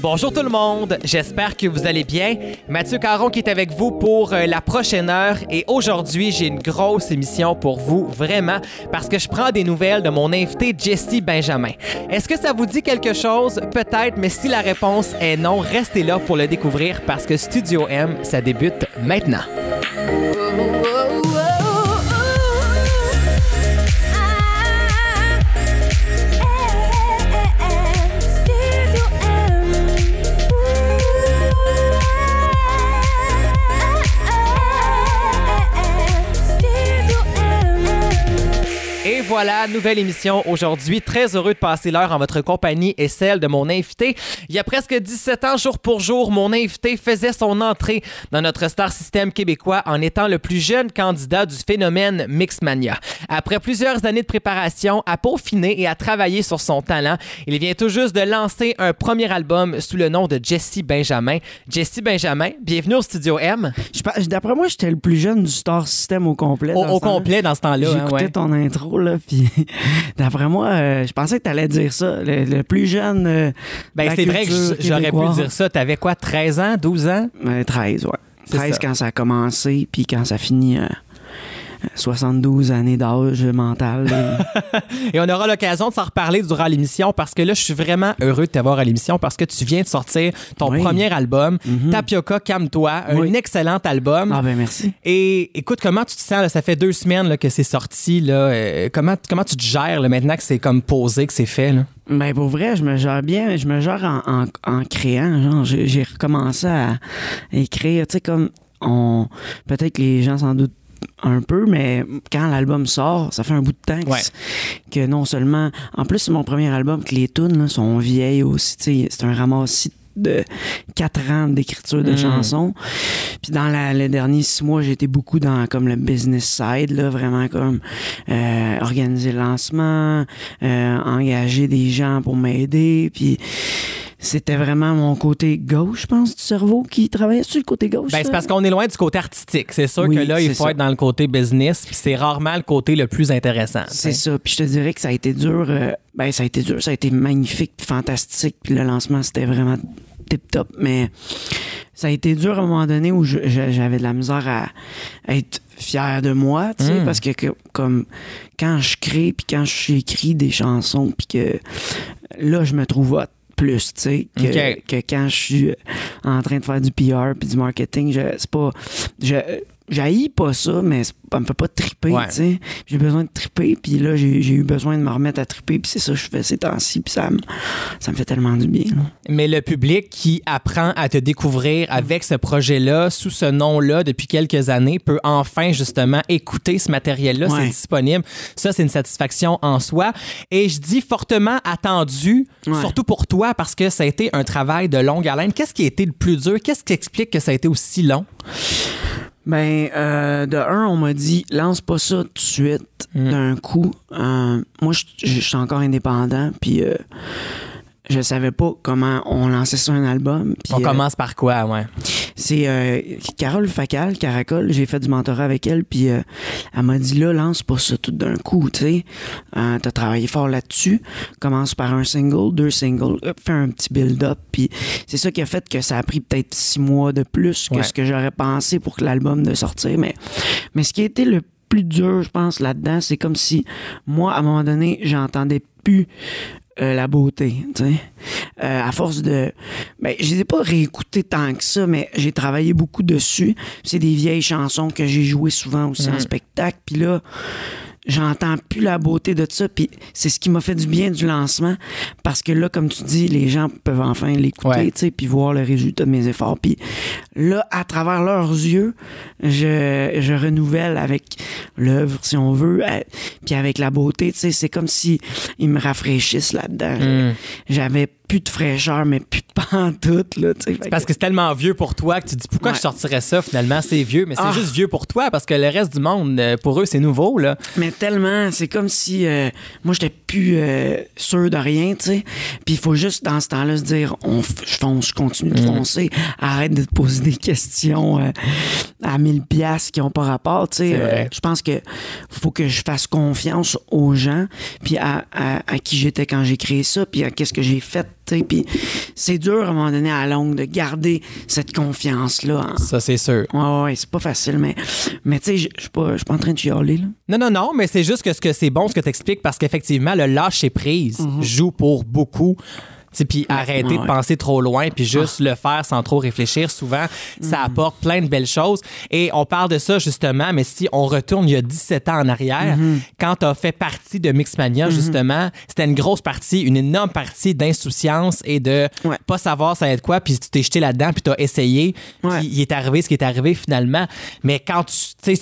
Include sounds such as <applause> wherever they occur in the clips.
Bonjour tout le monde, j'espère que vous allez bien. Mathieu Caron qui est avec vous pour euh, la prochaine heure et aujourd'hui j'ai une grosse émission pour vous, vraiment, parce que je prends des nouvelles de mon invité Jesse Benjamin. Est-ce que ça vous dit quelque chose? Peut-être, mais si la réponse est non, restez là pour le découvrir parce que Studio M, ça débute maintenant. Voilà, nouvelle émission aujourd'hui. Très heureux de passer l'heure en votre compagnie et celle de mon invité. Il y a presque 17 ans, jour pour jour, mon invité faisait son entrée dans notre star système québécois en étant le plus jeune candidat du phénomène Mixmania. Après plusieurs années de préparation, à peaufiner et à travailler sur son talent, il vient tout juste de lancer un premier album sous le nom de Jesse Benjamin. Jesse Benjamin, bienvenue au Studio M. D'après moi, j'étais le plus jeune du Star System au complet. Au, complet dans ce temps-là. hein, J'écoutais ouais. ton intro, là, puis <laughs> d'après moi, euh, je pensais que tu allais dire ça. Le, le plus jeune. euh, Ben, c'est vrai que j'aurais pu dire ça. T'avais quoi, 13 ans, 12 ans? Euh, 13, ouais. C'est 13 ça. quand ça a commencé, puis quand ça finit. Euh, 72 années d'âge mental. <laughs> Et on aura l'occasion de s'en reparler durant l'émission parce que là, je suis vraiment heureux de t'avoir à l'émission parce que tu viens de sortir ton Oui. premier album, Mhm. Tapioca, Calme-toi, un excellent album. ah ben merci. Et écoute, comment tu te sens? là? Ça fait deux semaines là, que c'est sorti. Là. Euh, comment, comment tu te gères là, maintenant que c'est comme posé, que c'est fait? Là? Ben pour vrai, je me gère bien, je me gère en, en, en créant. Genre, j'ai recommencé à écrire, tu sais, comme on. Peut-être que les gens s'en doutent un peu, mais quand l'album sort, ça fait un bout de temps que, Ouais. que non seulement. En plus, c'est mon premier album, que les tunes là, sont vieilles aussi. C'est un ramassis de quatre ans d'écriture de Mm. chansons. Puis dans la- les derniers six mois, j'ai été beaucoup dans comme le business side, là, vraiment comme euh, organiser le lancement, euh, engager des gens pour m'aider. Puis c'était vraiment mon côté gauche, je pense, du cerveau qui travaillait sur le côté gauche. Ben, c'est parce qu'on est loin du côté artistique. C'est sûr Oui, que là, il faut ça. être dans le côté business, puis c'est rarement le côté le plus intéressant. C'est ça. Puis je te dirais que ça a été dur. euh, ben, ça a été dur. Ça a été magnifique, puis fantastique. Puis le lancement, c'était vraiment tip-top. Mais ça a été dur à un moment donné où j'avais de la misère à être fier de moi, tu sais, Mm. parce que, que- comme quand je crée, puis quand j'écris des chansons, puis que là, je me trouve hot plus, tu sais, que, quand je suis en train de faire du PR puis du marketing, je, c'est pas... Je, j'haïs pas ça, mais ça me fait pas triper, Ouais. tu sais. J'ai besoin de triper, puis là, j'ai, eu besoin de me remettre à triper, puis c'est ça que je fais ces temps-ci, puis ça me, ça me fait tellement du bien. là. Mais le public qui apprend à te découvrir avec ce projet-là, sous ce nom-là, depuis quelques années, peut enfin justement écouter ce matériel-là. Ouais. C'est disponible. Ça, c'est une satisfaction en soi. Et je dis fortement attendu, Ouais. surtout pour toi, parce que ça a été un travail de longue haleine. Qu'est-ce qui a été le plus dur? Qu'est-ce qui explique que ça a été aussi long? Ben, euh, de un, on m'a dit, lance pas ça tout de suite, Mm. d'un coup. Euh, moi, je suis encore indépendant, puis euh, je savais pas comment on lançait sur un album. On euh, commence par quoi, ouais? C'est euh, Carole Facal, Caracol, j'ai fait du mentorat avec elle, puis euh, elle m'a dit là, lance pas ça tout d'un coup, tu sais. Euh, T'as travaillé fort là-dessus. Commence par un single, deux singles, hop, fais un petit build-up, puis c'est ça qui a fait que ça a pris peut-être six mois de plus que Ouais. ce que j'aurais pensé pour que l'album de sortir. Mais, mais ce qui a été le plus dur, je pense, là-dedans, c'est comme si moi, à un moment donné, j'entendais plus euh, la beauté. Euh, à force de... Ben, je les ai pas réécoutés tant que ça, mais j'ai travaillé beaucoup dessus. C'est des vieilles chansons que j'ai jouées souvent aussi en Mhm. spectacle. Puis là, j'entends plus la beauté de ça. Puis c'est ce qui m'a fait du bien du lancement. Parce que là, comme tu dis, les gens peuvent enfin l'écouter, Ouais. tu sais, puis voir le résultat de mes efforts. Puis là, à travers leurs yeux, je, je renouvelle avec l'œuvre, si on veut, puis avec la beauté, tu sais, c'est comme si ils me rafraîchissent là-dedans. Mm. J'avais plus de fraîcheur, mais plus tout, là. Fait Parce que c'est tellement vieux pour toi que tu te dis pourquoi Ouais. je sortirais ça finalement? C'est vieux mais c'est Ah. juste vieux pour toi parce que le reste du monde euh, pour eux c'est nouveau là. Mais tellement, c'est comme si euh, moi j'étais plus euh, sûr de rien, tu sais. Puis il faut juste dans ce temps-là se dire, on je fonce, je continue de foncer, arrête de te poser des questions. euh, à 1000 pièces qui ont pas rapport. tu sais. C'est je pense que faut que je fasse confiance aux gens, puis à, à- à qui j'étais quand j'ai créé ça, puis à qu'est-ce que j'ai fait. Puis c'est dur à un moment donné à la longue de garder cette confiance-là. en- Ça, c'est sûr. Ouais, ouais, c'est pas facile, mais, mais tu sais, je suis pas, pas en train de chialer, là. Non, non, non, mais c'est juste que ce que c'est bon ce que tu expliques parce qu'effectivement, le lâcher prise Mhm. joue pour beaucoup. Puis arrêter ouais. de penser trop loin, puis juste le faire sans trop réfléchir, souvent, ça apporte plein de belles choses. Et on parle de ça justement, mais si on retourne il y a 17 ans en arrière, Mhm. quand tu as fait partie de Mixmania, justement, c'était une grosse partie, une énorme partie d'insouciance et de Ouais. pas savoir ça va être quoi, puis tu t'es jeté là-dedans, puis tu as essayé, puis il est arrivé ce qui est arrivé finalement. Mais quand tu. Sais,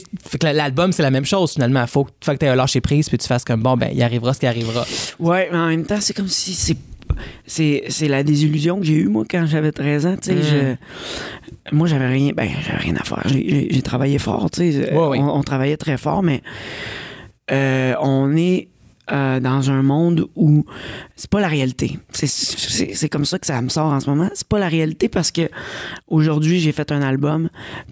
l'album, c'est la même chose finalement. Faut, faut que tu aies un lâcher prise, puis tu fasses comme bon, ben, il arrivera ce qui arrivera. Ouais, mais en même temps, c'est comme si c'est. C'est, c'est la désillusion que j'ai eue, moi, quand j'avais 13 ans. Tu sais, je- moi, j'avais rien, ben, j'avais rien à faire. J'ai, j'ai- j'ai travaillé fort, tu sais. Ouais, ouais. On, on travaillait très fort, mais euh, on est euh, dans un monde où c'est pas la réalité. C'est, comme ça que ça me sort en ce moment. C'est pas la réalité parce que aujourd'hui, j'ai fait un album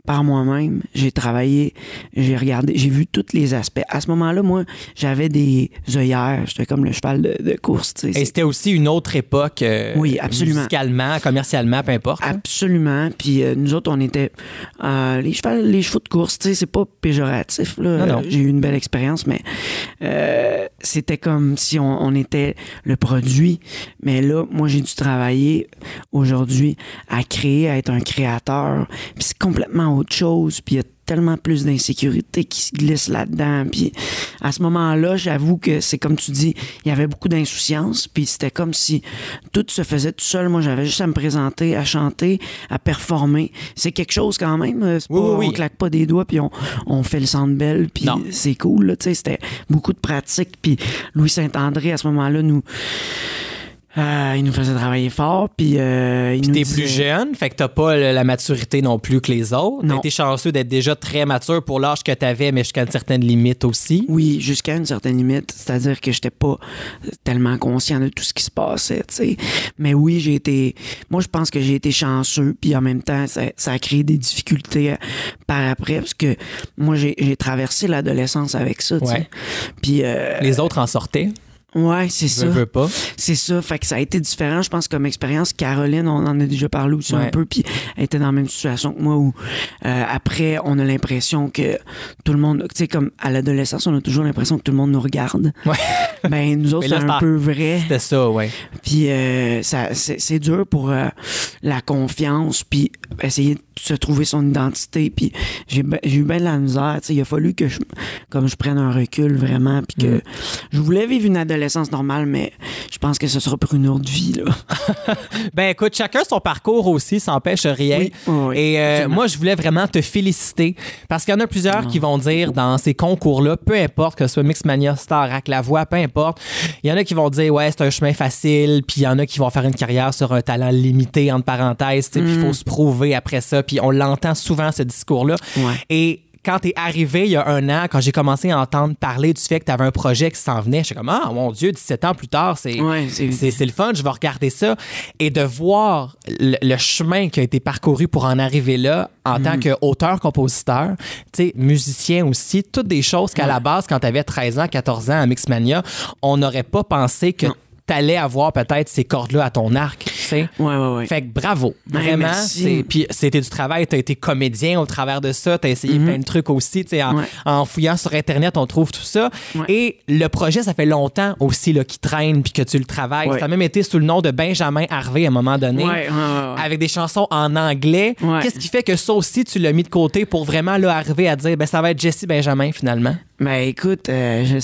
par moi-même. J'ai travaillé, j'ai regardé, j'ai vu tous les aspects. À ce moment-là, moi, j'avais des œillères. J'étais comme le cheval de, de course. Et c'était aussi une autre époque. euh, Oui, absolument. Musicalement, commercialement, peu importe. hein? Absolument. Puis euh, nous autres, on était euh, les, chevaux, les chevaux de course, c'est pas péjoratif. J'ai eu une belle expérience, mais c'était comme si on, on était le Mais là, moi, j'ai dû travailler aujourd'hui à créer, à être un créateur. Puis c'est complètement autre chose. Puis il y a tellement plus d'insécurité qui se glisse là-dedans. Puis à ce moment-là, j'avoue que c'est comme tu dis, il y avait beaucoup d'insouciance. Puis c'était comme si tout se faisait tout seul. Moi, j'avais juste à me présenter, à chanter, à performer. C'est quelque chose quand même. euh, Oui, pas- oui, oui. On claque pas des doigts puis on, on fait le centre belle puis c'est cool. là, C'était beaucoup de pratique. Puis Louis Saint-André, à ce moment-là, nous... euh, il nous faisait travailler fort, puis euh, il nous T'es disait- plus jeune, fait que t'as pas la maturité non plus que les autres. T'as Non. été chanceux d'être déjà très mature pour l'âge que t'avais, mais jusqu'à une certaine limite aussi. Oui, jusqu'à une certaine limite. C'est-à-dire que j'étais pas tellement conscient de tout ce qui se passait, tu sais. Mais oui, j'ai été. Moi, je pense que j'ai été chanceux, puis en même temps, ça, ça a créé des difficultés euh, par après, parce que moi, j'ai j'ai traversé l'adolescence avec ça, tu sais. Ouais. Puis. euh, Les autres en sortaient. Ouais, c'est ça. Veux pas. C'est ça. Fait que ça a été différent, je pense, comme expérience. Caroline, on en a déjà parlé aussi Ouais. un peu, puis elle était dans la même situation que moi où euh, après, on a l'impression que tout le monde, tu sais, comme à l'adolescence, on a toujours l'impression que tout le monde nous regarde. Ouais. <laughs> Ben, nous autres, c'est un peu vrai. C'était ça, ouais. Puis euh, ça, c'est, c'est dur pour euh, la confiance, puis essayer de se trouver son identité. Puis j'ai, ben- j'ai eu bien de la misère. tu sais. Il a fallu que je, comme je prenne un recul vraiment, puis que Mm. je voulais vivre une adolescence normale, mais je pense que ce sera pour une autre vie. Là. <laughs> Ben écoute, chacun son parcours aussi, ça n'empêche rien. Oui, oui, Et euh, moi, je voulais vraiment te féliciter parce qu'il y en a plusieurs qui vont dire dans ces concours-là, peu importe que ce soit Mixmania, Star, Rack La Voix, peu importe, il y en a qui vont dire ouais, c'est un chemin facile, puis il y en a qui vont faire une carrière sur un talent limité, entre parenthèses, puis il faut se prouver après ça, puis on l'entend souvent ce discours-là. Ouais. Et quand t'es arrivé il y a un an, quand j'ai commencé à entendre parler du fait que t'avais un projet qui s'en venait, j'étais comme ah mon Dieu, 17 ans plus tard, c'est Ouais, le fun, je vais regarder ça. Et de voir le, le chemin qui a été parcouru pour en arriver là, en tant qu'auteur-compositeur, tu sais, musicien aussi, toutes des choses qu'à la base, quand tu avais 13 ans, 14 ans à Mixmania, on n'aurait pas pensé que t'allais avoir peut-être ces cordes-là à ton arc, tu sais. Ouais, ouais, ouais. Fait que bravo, vraiment. Puis c'était du travail, t'as été comédien au travers de ça, t'as essayé plein de trucs aussi, en, en fouillant sur Internet, on trouve tout ça. Et le projet, ça fait longtemps aussi qu'il traîne puis que tu le travailles. Ça a même été sous le nom de Benjamin Harvey à un moment donné. Avec des chansons en anglais. Ouais. Qu'est-ce qui fait que ça aussi, tu l'as mis de côté pour vraiment là, arriver à dire, ben, ça va être Jesse Benjamin finalement? Ben écoute, euh, je,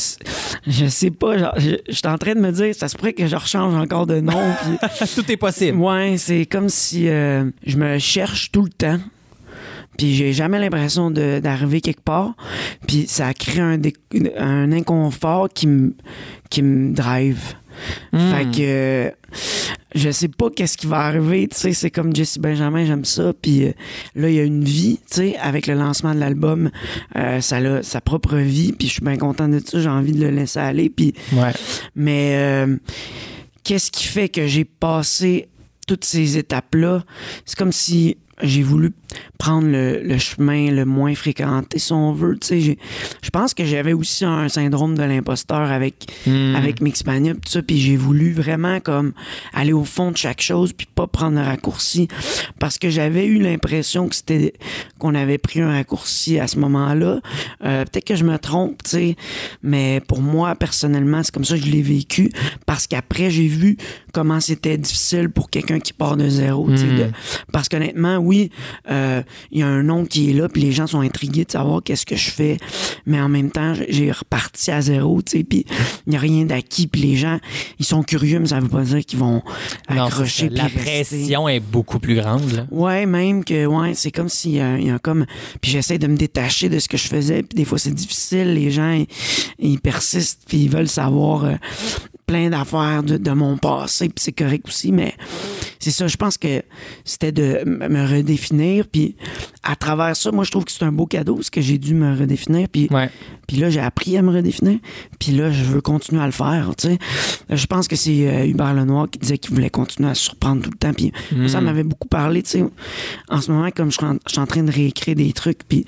je sais pas, genre, je, je suis en train de me dire, ça se pourrait que je rechange encore de nom. <laughs> puis- Tout est possible. ouais, c'est comme si euh, je me cherche tout le temps. Puis j'ai jamais l'impression d'arriver quelque part. Puis ça crée un, un inconfort qui me qui me drive. Hmm. Fait que euh, je sais pas qu'est-ce qui va arriver, tu sais, c'est comme Jesse Benjamin, j'aime ça. Puis euh, là, il y a une vie, tu sais, avec le lancement de l'album, euh, ça a sa propre vie. Puis je suis bien content de ça, j'ai envie de le laisser aller. Puis Ouais. mais euh, qu'est-ce qui fait que j'ai passé toutes ces étapes-là? C'est comme si j'ai voulu prendre le, le chemin le moins fréquenté, si on veut. Je pense que j'avais aussi un syndrome de l'imposteur avec, Hmm. avec Mixmania, tout ça, puis j'ai voulu vraiment comme aller au fond de chaque chose, puis pas prendre un raccourci, parce que j'avais eu l'impression que c'était qu'on avait pris un raccourci à ce moment-là. Euh, Peut-être que je me trompe, tu sais, mais pour moi personnellement, c'est comme ça que je l'ai vécu, parce qu'après j'ai vu comment c'était difficile pour quelqu'un qui part de zéro, Mm. de- parce qu'honnêtement, oui, euh, il y a un nom qui est là, puis les gens sont intrigués de savoir qu'est-ce que je fais, mais en même temps, j'ai reparti à zéro, tu sais, puis il n'y a rien d'acquis, puis les gens, ils sont curieux, mais ça veut pas dire qu'ils vont Non, accrocher. ça. La rester. pression est beaucoup plus grande. là. Ouais, même que, ouais, c'est comme s'il y il y a comme. Puis j'essaie de me détacher de ce que je faisais, puis des fois c'est difficile, les gens, ils, ils persistent, puis ils veulent savoir euh, plein d'affaires de, de mon passé, puis c'est correct aussi, mais c'est ça, je pense que c'était de me redéfinir, puis à travers ça, moi je trouve que c'est un beau cadeau, parce que j'ai dû me redéfinir, puis Ouais. puis là, j'ai appris à me redéfinir. Puis là, je veux continuer à le faire, tu sais. Je pense que c'est euh, Hubert Lenoir qui disait qu'il voulait continuer à se surprendre tout le temps. Puis ça m'avait beaucoup parlé, tu sais. En ce moment, comme je suis en, je suis en train de réécrire des trucs, puis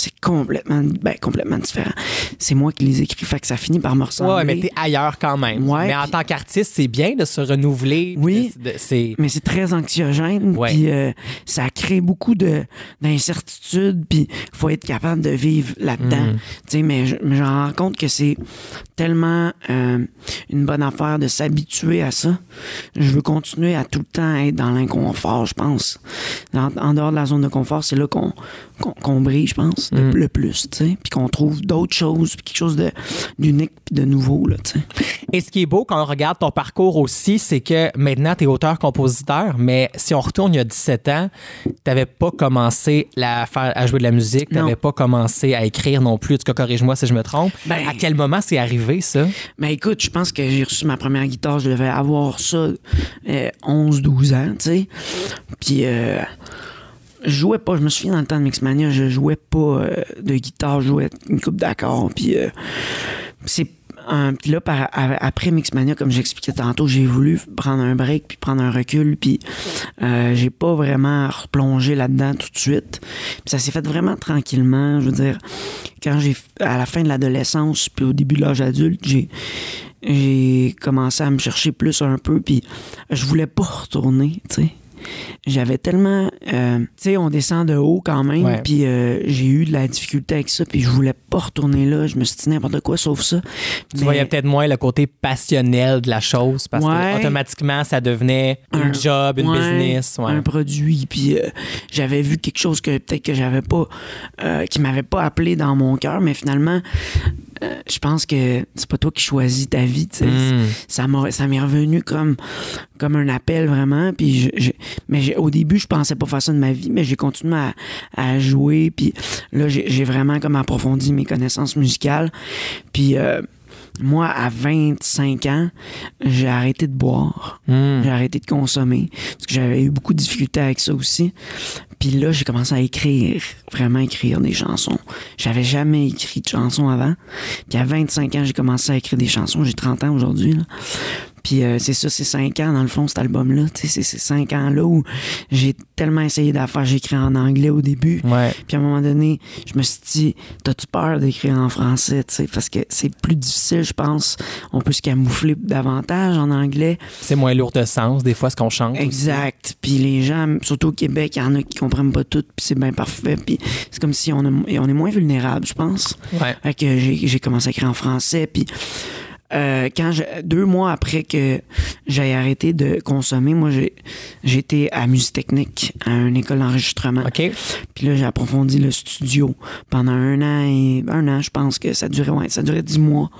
c'est complètement, ben, complètement différent. C'est moi qui les écris, fait que ça finit par me ressembler. Ouais, mais t'es ailleurs quand même. Ouais, mais en tant qu'artiste, c'est bien de se renouveler. Oui. de- de- c'est mais c'est très anxiogène puis euh, ça crée beaucoup de d'incertitudes puis faut être capable de vivre là-dedans Mm. tu sais mais je mais je me rends compte que c'est tellement euh, une bonne affaire de s'habituer à ça je veux continuer à tout le temps être dans l'inconfort je pense en dehors de la zone de confort c'est là qu'on brille je pense le, Mm. le plus tu sais puis qu'on trouve d'autres choses puis quelque chose d'unique puis de nouveau là tu sais Et ce qui est beau quand on regarde ton parcours aussi, c'est que maintenant, tu es auteur-compositeur, mais si on retourne il y a 17 ans, tu n'avais pas commencé la, faire- à jouer de la musique, tu n'avais pas commencé à écrire non plus. En tout cas, corrige-moi si je me trompe. Ben- à quel moment c'est arrivé, ça? Ben écoute, je pense que j'ai reçu ma première guitare, je devais avoir ça euh, 11-12 ans, tu sais. Puis euh, je jouais pas, je me souviens dans le temps de Mixmania, je jouais pas euh, de guitare, je jouais une coupe d'accords. Puis euh, c'est là, après Mixmania, comme j'expliquais tantôt, j'ai voulu prendre un break puis prendre un recul. Puis euh, j'ai pas vraiment replongé là-dedans tout de suite. Puis ça s'est fait vraiment tranquillement. Je veux dire, quand j'ai à la fin de l'adolescence puis au début de l'âge adulte, j'ai j'ai commencé à me chercher plus un peu puis je voulais pas retourner, tu sais. J'avais tellement euh, tu sais on descend de haut quand même puis euh, j'ai eu de la difficulté avec ça puis je voulais pas retourner là, je me suis dit n'importe quoi sauf ça. Tu Mais- voyais peut-être moins le côté passionnel de la chose parce Ouais. que automatiquement, ça devenait un, Un- job, une Ouais, business. ouais. un produit puis euh, j'avais vu quelque chose que peut-être que j'avais pas qui m'avait pas appelé dans mon cœur mais finalement euh, je pense que c'est pas toi qui choisis ta vie tu sais. Mm. ça m'est revenu comme comme un appel vraiment puis je, je- mais au début je pensais pas faire ça de ma vie mais j'ai continué à, à jouer puis là j'ai j'ai vraiment comme approfondi mes connaissances musicales puis euh, moi à 25 ans j'ai arrêté de boire Mm. j'ai arrêté de consommer parce que j'avais eu beaucoup de difficultés avec ça aussi. Puis là, j'ai commencé à écrire, vraiment écrire des chansons. J'avais jamais écrit de chansons avant. Puis à 25 ans, j'ai commencé à écrire des chansons. J'ai 30 ans aujourd'hui. Puis euh, c'est ça, c'est 5 ans dans le fond, cet album-là. C'est ces 5 ans-là où j'ai tellement essayé d'affaires. J'ai écrit en anglais au début. Ouais. Puis à un moment donné, je me suis dit, t'as-tu peur d'écrire en français, tu sais, parce que c'est plus difficile, je pense. On peut se camoufler davantage en anglais. C'est moins lourd de sens, des fois, ce qu'on chante. Exact. Puis les gens, surtout au Québec, il y en a qui comprennent pas tout, puis c'est bien parfait. Puis c'est comme si on, a- on est moins vulnérable, je pense. Ouais. Fait que j'ai j'ai commencé à écrire en français, puis euh, quand je- deux mois après que j'ai arrêté de consommer, moi j'ai j'étais à musique technique, à une école d'enregistrement. OK. Puis là, j'ai approfondi le studio pendant un an et un an, je pense que ça durait, ouais, ça durait dix mois.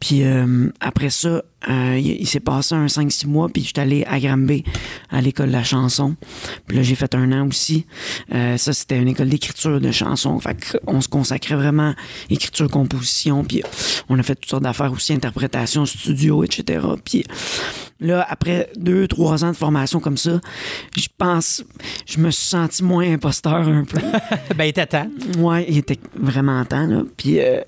Puis euh, après ça, euh, il, s'est passé un 5-6 mois, puis j'étais allé à Granby, à l'école de la chanson. Puis là, j'ai fait un an aussi. Euh, ça, c'était une école d'écriture de chansons. Fait qu'on se consacrait vraiment écriture, composition, puis on a fait toutes sortes d'affaires aussi, interprétation, studio, etc. Puis là, après deux, trois ans de formation comme ça, je pense, je me suis senti moins imposteur un peu. <laughs> ben, il était temps. Ouais, il était vraiment temps, là. Puis, euh,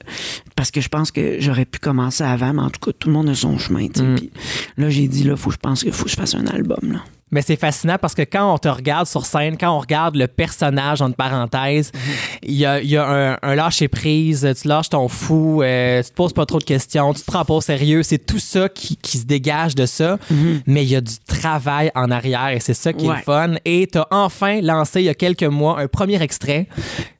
parce que je pense que j'aurais pu commencer avant, mais en tout cas, tout le monde a son chemin, tu sais. Mm. Puis là, j'ai dit, là, faut que je pense qu'il faut que je fasse un album, là. Mais c'est fascinant parce que quand on te regarde sur scène, quand on regarde le personnage, entre parenthèses, il y a, il y a un, un lâcher-prise, tu lâches ton fou, euh, tu te poses pas trop de questions, tu te prends pas au sérieux. C'est tout ça qui, qui se dégage de ça. Mais il y a du travail en arrière et c'est ça qui est le fun. Et tu as enfin lancé il y a quelques mois un premier extrait,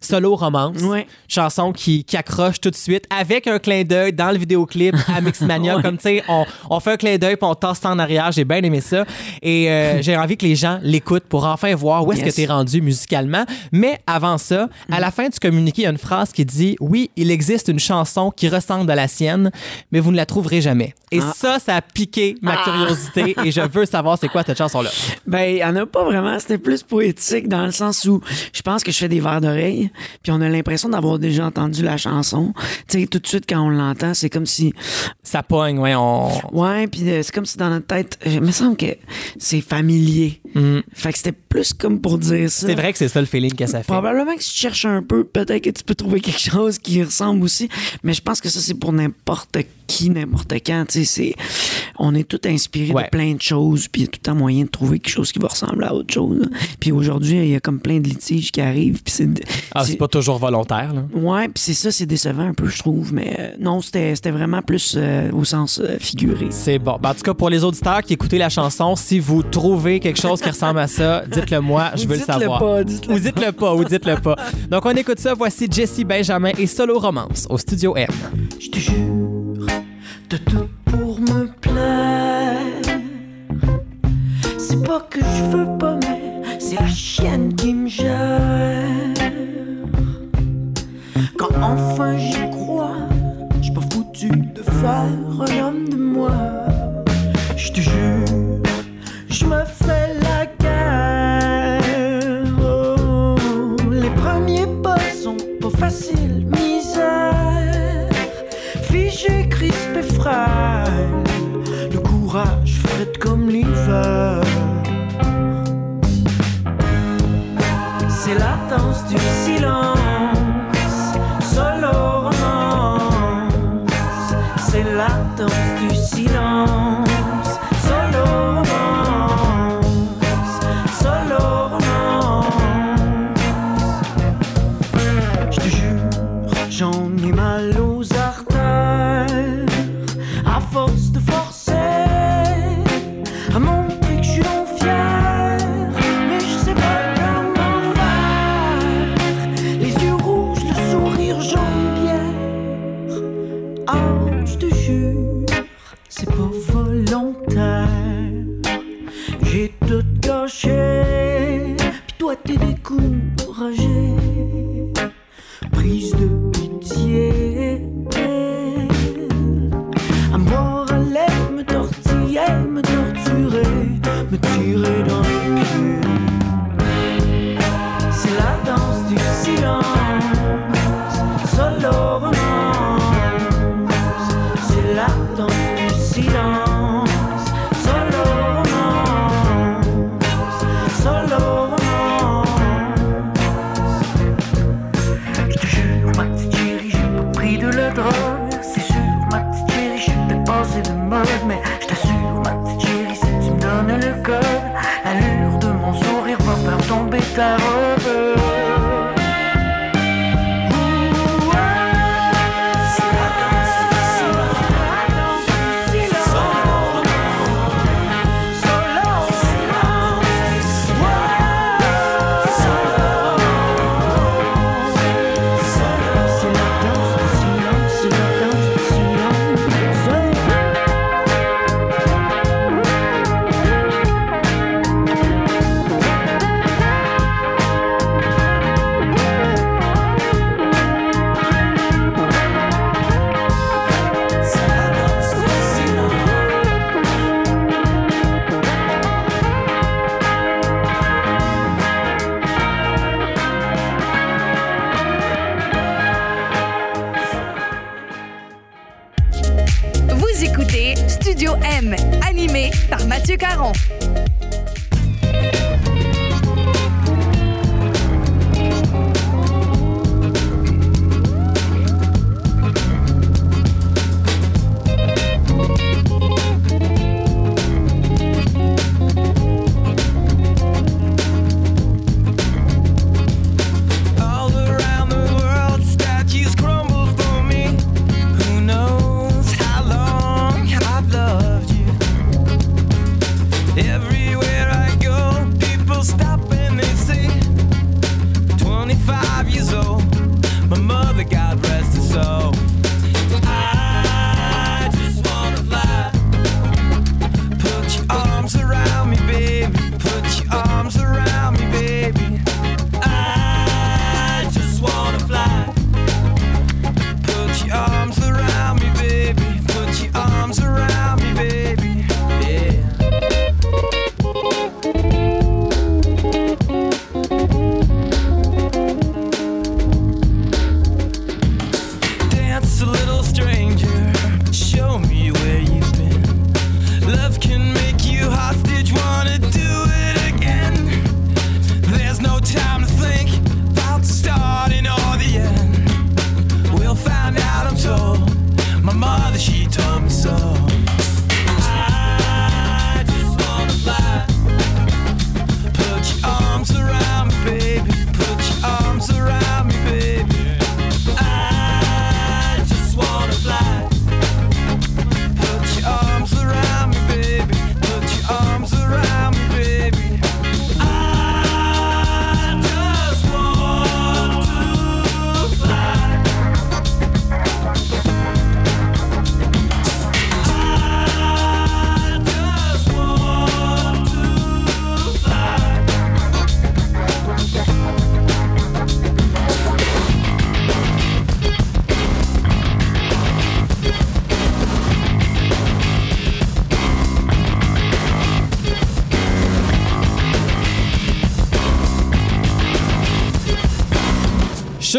Solo Romance. Ouais. Chanson qui, qui accroche tout de suite avec un clin d'œil dans le vidéoclip à Mixmania. <laughs> Ouais. Comme tu sais, on, on fait un clin d'œil puis on tasse ça en arrière. J'ai bien aimé ça. Et euh, j'ai envie que les gens l'écoutent pour enfin voir où est-ce Yes. que tu es rendu musicalement. Mais avant ça, à la fin du communiqué, il y a une phrase qui dit Oui, il existe une chanson qui ressemble à la sienne, mais vous ne la trouverez jamais. Et Ah. ça, ça a piqué ma curiosité et je veux savoir c'est quoi cette chanson-là. <laughs> Ben, il y en a pas vraiment. C'était plus poétique dans le sens où je pense que je fais des verres d'oreille, puis on a l'impression d'avoir déjà entendu la chanson. Tu sais, tout de suite, quand on l'entend, c'est comme si. Ça pogne, ouais, on. Ouais, puis euh, c'est comme si dans notre tête, il me semble que c'est familier. Fait que c'était plus comme pour dire ça. Mm. C'est vrai que c'est ça le feeling que ça fait. Probablement que si tu cherches un peu, peut-être que tu peux trouver quelque chose qui ressemble aussi. Mais je pense que ça, c'est pour n'importe qui, n'importe quand. Tu sais, c'est... On est tout inspiré Ouais. de plein de choses, puis il y a tout le temps moyen de trouver quelque chose qui va ressembler à autre chose. Puis aujourd'hui, il y a comme plein de litiges qui arrivent, puis c'est... Ah, c'est pas toujours volontaire, là. Ouais, puis c'est ça, c'est décevant un peu, je trouve. Mais euh, non, c'était, vraiment plus euh, au sens euh, figuré. C'est bon. Ben, en tout cas, pour les auditeurs qui écoutaient la chanson, si vous trouvez quelque chose qui ressemble à ça, <laughs> dites-le moi, je veux le savoir. pas, dites-le ou dites-le pas, ou dites-le pas. <laughs> Donc, on écoute ça. Voici Jessie Benjamin et Solo Romance au Studio M. Je te jure pour me plaire. C'est pas que je veux pas, mais c'est la chienne qui me gère. Quand enfin j'y crois, j'suis pas foutu de faire un homme de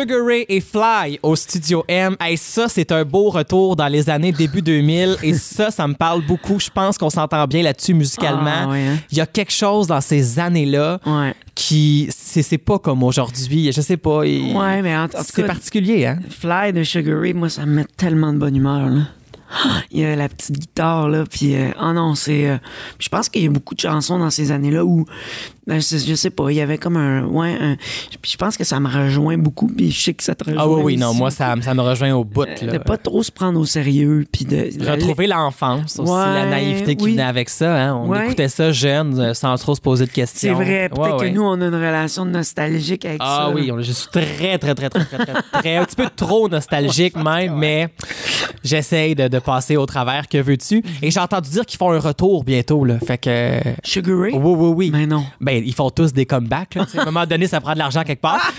Sugar Ray et Fly au Studio M. Hey, ça, c'est un beau retour dans les années début 2000 et ça, ça me parle beaucoup. Je pense qu'on s'entend bien là-dessus musicalement. Ah, ouais, hein? Il y a quelque chose dans ces années-là Ouais. qui, c'est pas comme aujourd'hui. Je sais pas. Ouais, mais en, en C'est particulier, hein? Fly de Sugar Ray, moi, ça me met tellement de bonne humeur, là. <gasps> Il y a la petite guitare, là, puis... euh, oh non, c'est... euh, je pense qu'il y a beaucoup de chansons dans ces années-là où... ben, je, je sais pas, il y avait comme un... Ouais, un- puis je pense que ça me rejoint beaucoup, puis je sais que ça te rejoint Ah oui, oui, non, aussi. moi, ça, ça me rejoint au bout. Euh, là. De pas trop se prendre au sérieux, puis de... Retrouver l'enfance aussi, la Ouais, naïveté qui oui. venait avec ça. Hein? On Ouais. écoutait ça jeune, euh, sans trop se poser de C'est questions. vrai, peut-être Ouais, que nous, on a une relation nostalgique avec Ah ça. oui, on- je suis très, très, très, très, très, très, très, un petit peu trop <laughs> nostalgique même, mais j'essaye de, de passer au travers. Que veux-tu? Et j'ai entendu dire qu'ils font un retour bientôt, là. Fait que. Sugar Ray? Oui, oui, oui. Mais non. Ben, ils font tous des comebacks. là, à un moment donné, ça prend de l'argent quelque part. <laughs>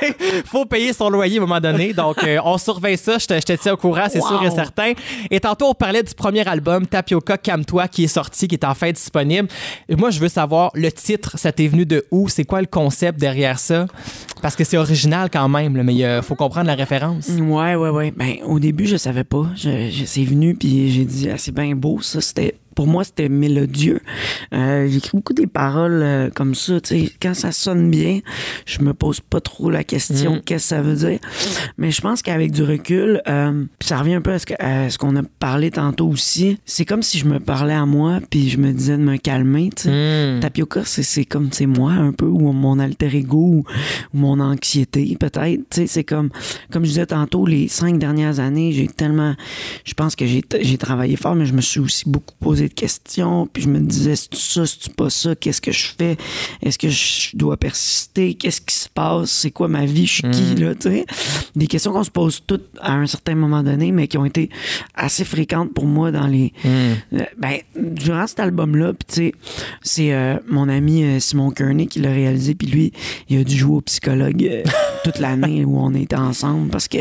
<laughs> faut payer son loyer à un moment donné. Donc, euh, on surveille ça. Je te, je te tiens au courant, c'est Wow. sûr et certain. Et tantôt, on parlait du premier album, Tapioca Calme-toi, qui est sorti, qui est enfin disponible. Et moi, je veux savoir, le titre, ça t'est venu de où? C'est quoi le concept derrière ça? Parce que c'est original quand même, là, mais il faut comprendre la référence. Ouais, ouais, ouais. Ben, au début, je savais pas. Je, je- c'est venu, puis j'ai dit, ah, c'est bien beau, ça. C'était, pour moi, c'était mélodieux. Euh, j'écris beaucoup des paroles euh, comme ça, tu sais. Quand ça sonne bien, je me pose pas trop la question, Mm. qu'est-ce que ça veut dire. Mais je pense qu'avec du recul, euh, ça revient un peu à ce, qu'on a parlé tantôt aussi. C'est comme si je me parlais à moi, puis je me disais de me calmer. Hmm. Tapioca, c'est, comme c'est moi un peu, ou mon alter ego, ou, ou mon anxiété peut-être. C'est comme, comme je disais tantôt, les cinq dernières années, j'ai tellement, je pense que j'ai, j'ai travaillé fort, mais je me suis aussi beaucoup posé de questions, puis je me disais, c'est ça, c'est pas ça, qu'est-ce que je fais, est-ce que je dois persister, qu'est-ce qui se passe, c'est quoi ma vie, je suis qui là, tu sais, des questions qu'on se pose toutes à un certain moment donné, mais qui ont été assez fréquentes pour moi dans les, euh, ben, durant cet album-là, puis tu sais, c'est euh, mon ami euh, Simon Kearney qui l'a réalisé, puis lui, il a dû jouer au psychologue euh, <laughs> toute l'année où on était ensemble parce que,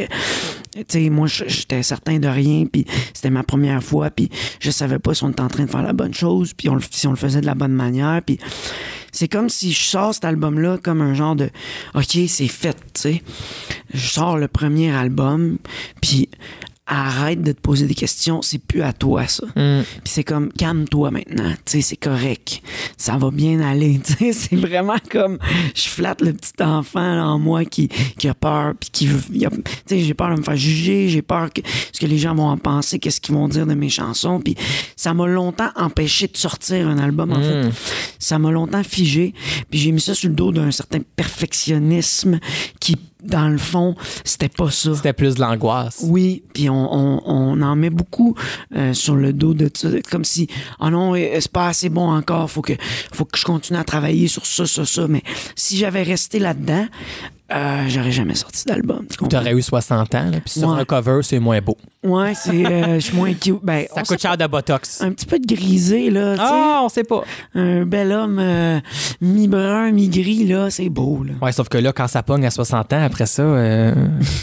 tu sais, moi, j'étais certain de rien, puis c'était ma première fois, puis je savais pas si on était en train de faire la bonne chose, puis si on le faisait de la bonne manière, puis c'est comme si je sors cet album-là comme un genre de OK, c'est fait, tu sais. Je sors le premier album, puis arrête de te poser des questions, c'est plus à toi ça. Hmm. Puis c'est comme calme-toi maintenant, tu sais, c'est correct. Ça va bien aller, <laughs> tu sais, c'est vraiment comme je flatte le petit enfant là, en moi qui, qui a peur puis qui tu sais, j'ai peur de me faire juger, j'ai peur que ce que les gens vont en penser, qu'est-ce qu'ils vont dire de mes chansons, puis ça m'a longtemps empêché de sortir un album en fait. Ça m'a longtemps figé, puis j'ai mis ça sur le dos d'un certain perfectionnisme qui dans le fond, c'était pas ça. C'était plus de l'angoisse. Oui, puis on, on- on en met beaucoup euh, sur le dos de ça. Comme si, oh non, c'est pas assez bon encore, faut que, faut que je continue à travailler sur ça, ça, ça. Mais si j'avais resté là-dedans, euh, j'aurais jamais sorti d'album. tu comprends? T'aurais eu 60 ans, là, puis sur Ouais. un cover, c'est moins beau. Ouais, c'est, euh, je suis moins cute. Ben, Ça coûte cher de botox. un petit peu de grisé, là. Ah, on sait pas. Un bel homme euh, mi-brun, mi-gris, là, c'est beau, là. Ouais, sauf que là, quand ça pogne à 60 ans, après ça, euh,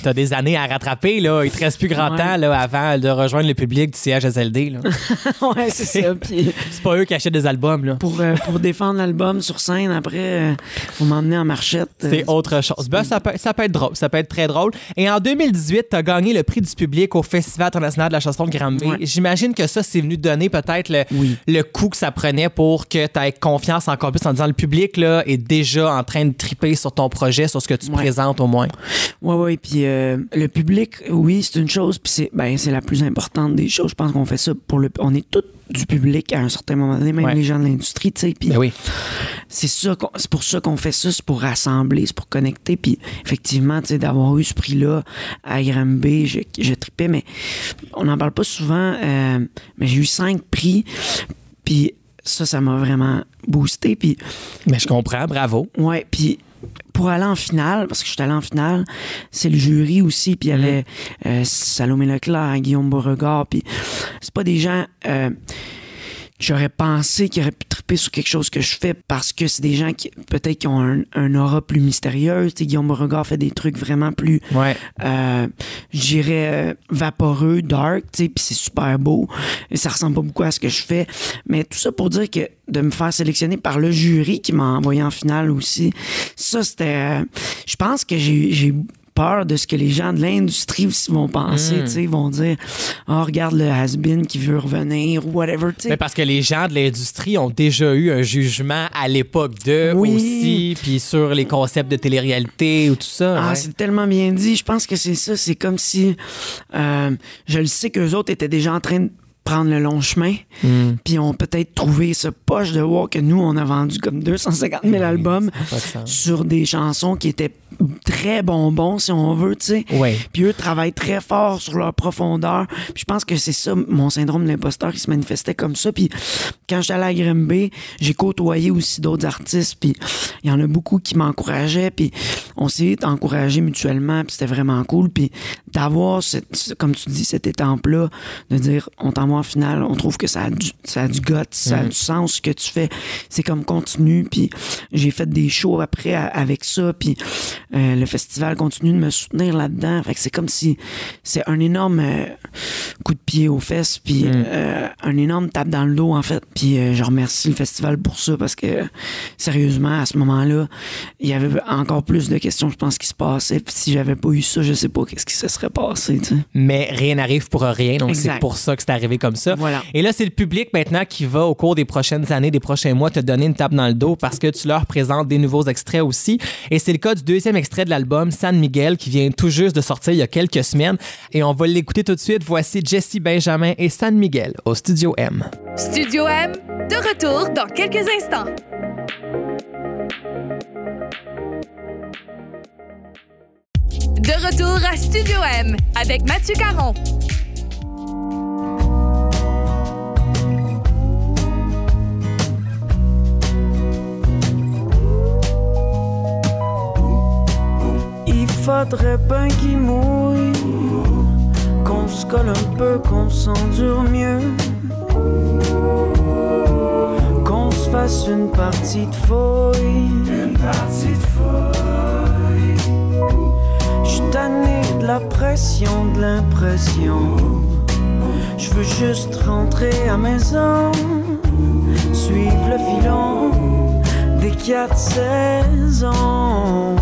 t'as des années à rattraper. Là. Il te reste plus grand Ouais. temps là, avant de rejoindre le public du CHSLD. Là. <laughs> ouais, c'est ça. Puis C'est pas eux qui achètent des albums. Là. pour, euh, pour défendre l'album sur scène, après, euh, faut m'emmener en marchette. euh, C'est autre chose. Ben, ça, peut, ça peut être drôle. Ça peut être très drôle. Et en 2018, tu as gagné le prix du public au Festival international de la chanson de. Ouais. J'imagine que ça, c'est venu donner peut-être le, Oui. le coup que ça prenait pour que tu aies confiance encore plus en disant le public là, est déjà en train de triper sur ton projet, sur ce que tu Ouais. présentes au moins. Oui, oui. Puis euh, le public, oui, c'est une chose. Puis c'est ben, la plus importante des choses. Je pense qu'on fait ça pour le. On est tous du public à un certain moment donné, même Ouais. les gens de l'industrie, tu sais. Puis Ben oui. c'est ça, c'est pour ça qu'on fait ça, c'est pour rassembler, c'est pour connecter. Puis effectivement, tu sais, d'avoir eu ce prix-là à Granby, je, je tripais, mais on n'en parle pas souvent. euh, mais j'ai eu cinq prix. Puis ça, ça m'a vraiment boosté. Puis Mais je comprends. Bravo. Ouais, puis pour aller en finale, parce que je suis allé en finale, c'est le jury aussi, puis il y avait euh, Salomé Leclerc, Guillaume Beauregard, puis c'est pas des gens euh, j'aurais pensé qui auraient pu triper sur quelque chose que je fais parce que c'est des gens qui peut-être qui ont un, un aura plus mystérieuse. Tu sais, Guillaume Beauregard fait des trucs vraiment plus Ouais. euh, je dirais euh, vaporeux, dark, tu sais, puis c'est super beau. Et ça ressemble pas beaucoup à ce que je fais. Mais tout ça pour dire que de me faire sélectionner par le jury qui m'a envoyé en finale aussi, ça c'était. euh, je pense que j'ai peur de ce que les gens de l'industrie vont penser. Mm. tu sais, Ils vont dire Oh, regarde le has-been qui veut revenir ou whatever. Mais parce que les gens de l'industrie ont déjà eu un jugement à l'époque de Oui. aussi, puis sur les concepts de télé-réalité ou tout ça. Ah, ouais. c'est tellement bien dit. Je pense que c'est ça. C'est comme si euh, je le sais qu'eux autres étaient déjà en train de prendre le long chemin, Hmm. puis ont peut-être trouvé ce poche de voir que nous, on a vendu comme 250 000 albums Pas de sens. sur des chansons qui étaient très bonbons, si on veut, tu sais. Puis eux travaillent très fort sur leur profondeur. Puis je pense que c'est ça, mon syndrome de l'imposteur qui se manifestait comme ça. Puis quand j'étais allé à Grimby, j'ai côtoyé aussi d'autres artistes. Puis il y en a beaucoup qui m'encourageaient. Puis on s'est encouragé mutuellement. Puis c'était vraiment cool. Puis d'avoir, comme tu dis, cette étampe-là, de dire on t'envoie en finale, on trouve que ça a du, ça a du guts, ça a du sens ce que tu fais. C'est comme continue. Puis j'ai fait des shows après à- avec ça. Puis euh, le festival continue de me soutenir là-dedans. Fait que c'est comme si c'est un énorme euh, coup de pied aux fesses, puis euh, un énorme tape dans le dos, en fait. Puis je remercie le festival pour ça parce que, sérieusement, à ce moment-là, il y avait encore plus de questions, je pense, qui se passaient. Puis si j'avais pas eu ça, je sais pas qu'est-ce qui se serait passé. Mais rien n'arrive pour rien, donc c'est pour ça que c'est arrivé comme ça. Voilà. Et là, c'est le public maintenant qui va, au cours des prochaines années, des prochains mois, te donner une tape dans le dos parce que tu leur présentes des nouveaux extraits aussi. Et c'est le cas du deuxième extrait de l'album, San Miguel, qui vient tout juste de sortir il y a quelques semaines. Et on va l'écouter tout de suite. Voici Jesse Benjamin et San Miguel au Studio M. Studio M, de retour dans quelques instants. De retour à Studio M avec Mathieu Caron. Faudrait bien qu'il mouille, qu'on se colle un peu, qu'on s'endure mieux, qu'on se fasse une partie de fouille. Une partie de fouille. J'suis tanné de la pression, de l'impression. Je veux juste rentrer à maison, suivre le filon des quatre saisons.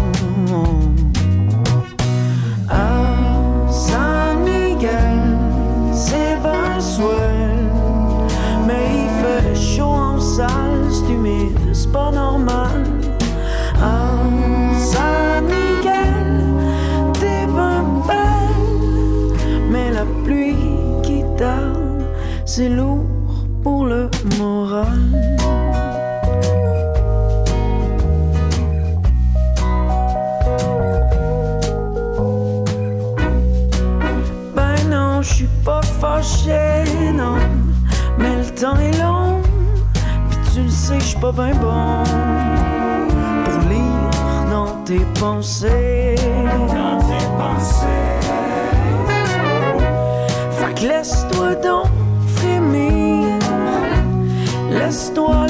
Mais il fait chaud en salle, c'est humide, c'est pas normal. À San Miguel, t'es bien belle, mais la pluie qui tarde, c'est lourd pour le moral. Je suis pas fâché, non. Mais le temps est long, puis tu le sais, je suis pas ben bon pour lire dans tes pensées. Dans tes pensées. Fait que laisse-toi donc frémir, laisse-toi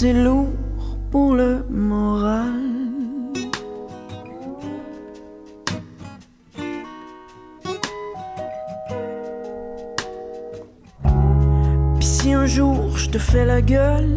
c'est lourd pour le moral. Si un jour je te fais la gueule,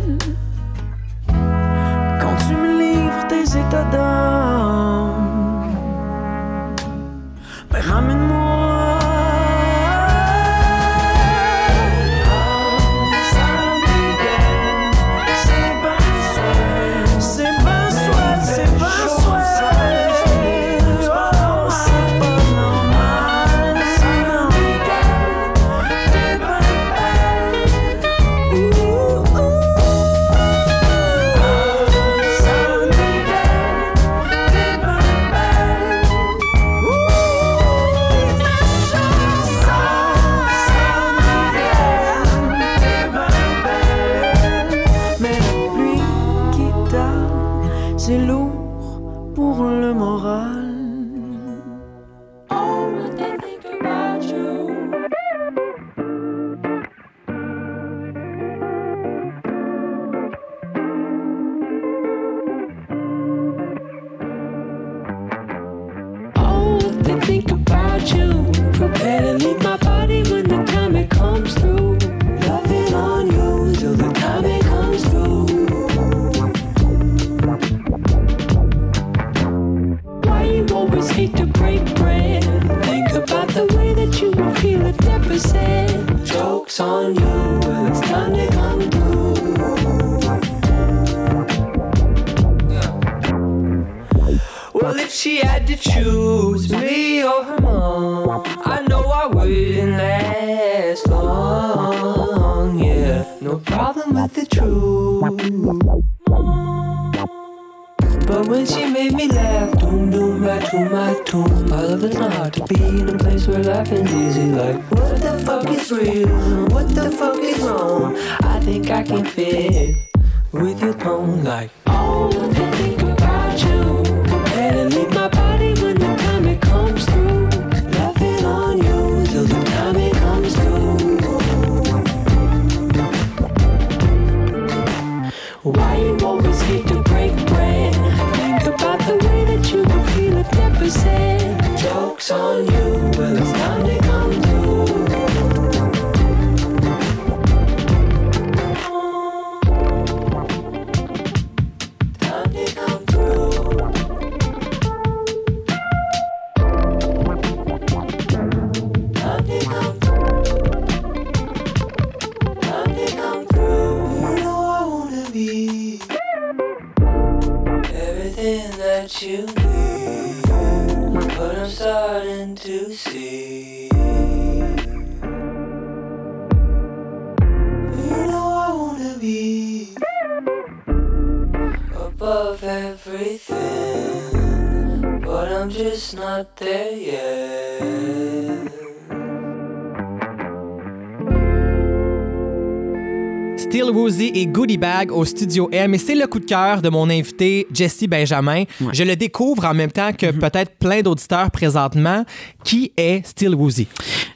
Et Goodie Bag au Studio M. Et c'est le coup de cœur de mon invité, Jesse Benjamin. Je le découvre en même temps que peut-être plein d'auditeurs présentement. Qui est Still Woozy?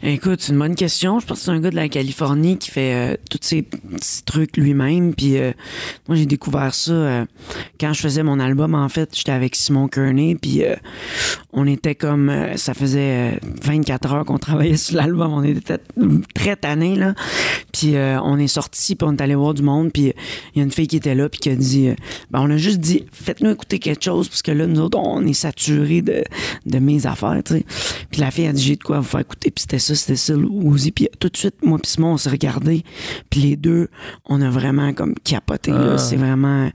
Écoute, c'est une bonne question. Je pense que c'est un gars de la Californie qui fait euh, tous ces petits trucs lui-même. Puis euh, moi, j'ai découvert ça euh, quand je faisais mon album. En fait, j'étais avec Simon Kearney. Puis euh, on était comme. ça faisait euh, 24 heures qu'on travaillait sur l'album. On était très tannés, là. Puis on est sorti, puis on est allé voir du monde. Puis il y a une fille qui était là, puis qui a dit. euh, ben, on a juste dit, faites-nous écouter quelque chose, parce que là, nous autres, on est saturés de, de mes affaires, tu sais. Puis la fille a dit, j'ai de quoi vous faire écouter. Puis c'était ça, c'était ça, Uzi. Puis tout de suite, moi, puis Simon, on s'est regardé. Puis les deux, on a vraiment comme capoté, là. C'est vraiment.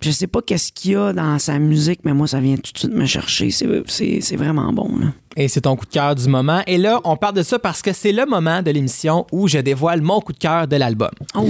Je sais pas qu'est-ce qu'il y a dans sa musique, mais moi, ça vient tout de suite me chercher. C'est vraiment bon, là. Et c'est ton coup de cœur du moment. Et là, on parle de ça parce que c'est le moment de l'émission où je dévoile mon coup de cœur de l'album. Oh!